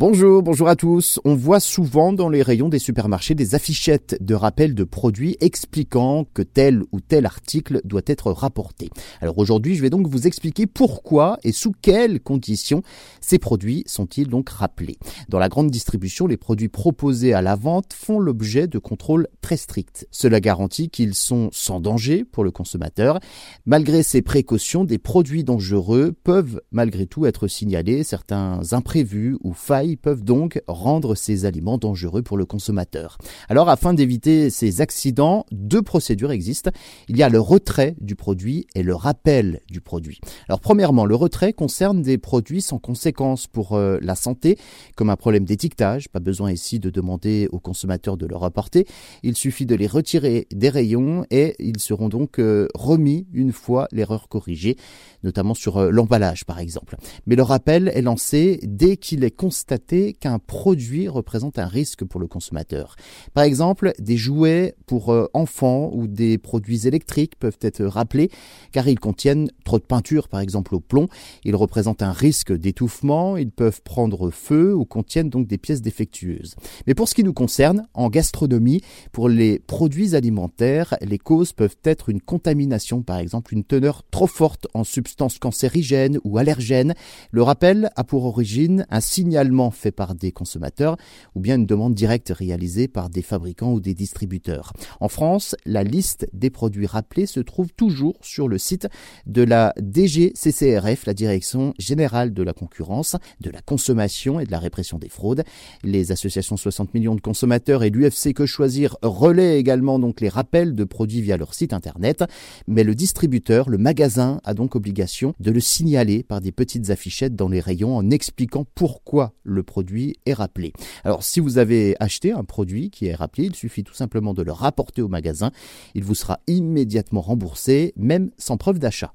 Bonjour, bonjour à tous. On voit souvent dans les rayons des supermarchés des affichettes de rappel de produits expliquant que tel ou tel article doit être rapporté. Alors aujourd'hui, je vais donc vous expliquer pourquoi et sous quelles conditions ces produits sont-ils donc rappelés. Dans la grande distribution, les produits proposés à la vente font l'objet de contrôles très stricts. Cela garantit qu'ils sont sans danger pour le consommateur. Malgré ces précautions, des produits dangereux peuvent malgré tout être signalés, certains imprévus ou failles peuvent donc rendre ces aliments dangereux pour le consommateur. Alors afin d'éviter ces accidents, deux procédures existent. Il y a le retrait du produit et le rappel du produit. Alors premièrement, le retrait concerne des produits sans conséquence pour euh, la santé, comme un problème d'étiquetage. Pas besoin ici de demander aux consommateurs de le rapporter. Il suffit de les retirer des rayons et ils seront donc euh, remis une fois l'erreur corrigée, notamment sur euh, l'emballage par exemple. Mais le rappel est lancé dès qu'il est constaté qu'un produit représente un risque pour le consommateur. Par exemple, des jouets pour euh, enfants ou des produits électriques peuvent être rappelés car ils contiennent trop de peinture, par exemple au plomb. Ils représentent un risque d'étouffement, ils peuvent prendre feu ou contiennent donc des pièces défectueuses. Mais pour ce qui nous concerne, en gastronomie, pour les produits alimentaires, les causes peuvent être une contamination, par exemple une teneur trop forte en substances cancérigènes ou allergènes. Le rappel a pour origine un signalement fait par des consommateurs ou bien une demande directe réalisée par des fabricants ou des distributeurs. En France, la liste des produits rappelés se trouve toujours sur le site de la DGCCRF, la Direction générale de la concurrence, de la consommation et de la répression des fraudes. Les associations 60 millions de consommateurs et l'UFC Que Choisir relaient également donc les rappels de produits via leur site internet, mais le distributeur, le magasin a donc obligation de le signaler par des petites affichettes dans les rayons en expliquant pourquoi le produit est rappelé. Alors si vous avez acheté un produit qui est rappelé, il suffit tout simplement de le rapporter au magasin. Il vous sera immédiatement remboursé, même sans preuve d'achat.